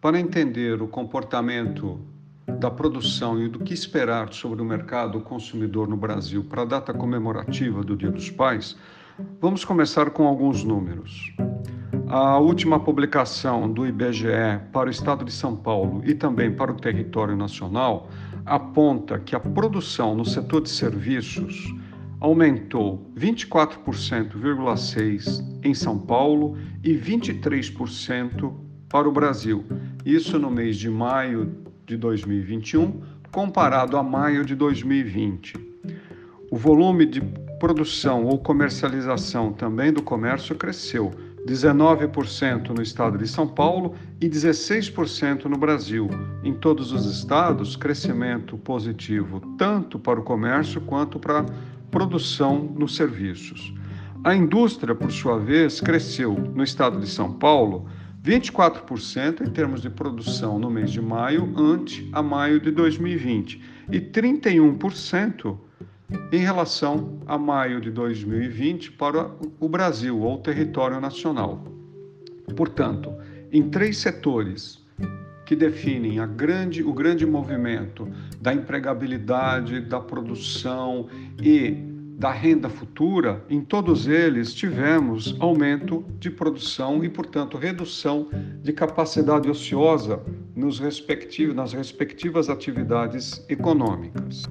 Para entender o comportamento da produção e do que esperar sobre o mercado consumidor no Brasil para a data comemorativa do Dia dos Pais, vamos começar com alguns números. A última publicação do IBGE para o estado de São Paulo e também para o território nacional aponta que a produção no setor de serviços aumentou 24,6% em São Paulo e 23% para o Brasil. Isso no mês de maio de 2021, comparado a maio de 2020. O volume de produção ou comercialização também do comércio cresceu 19% no estado de São Paulo e 16% no Brasil. Em todos os estados, crescimento positivo tanto para o comércio quanto para a produção nos serviços. A indústria, por sua vez, cresceu no estado de São Paulo 24% em termos de produção no mês de maio ante a maio de 2020 e 31% em relação a maio de 2020 para o Brasil ou território nacional. Portanto, em três setores que definem grande, o grande movimento da empregabilidade, da produção e da renda futura, em todos eles tivemos aumento de produção e, portanto, redução de capacidade ociosa nos respectivos, nas respectivas atividades econômicas.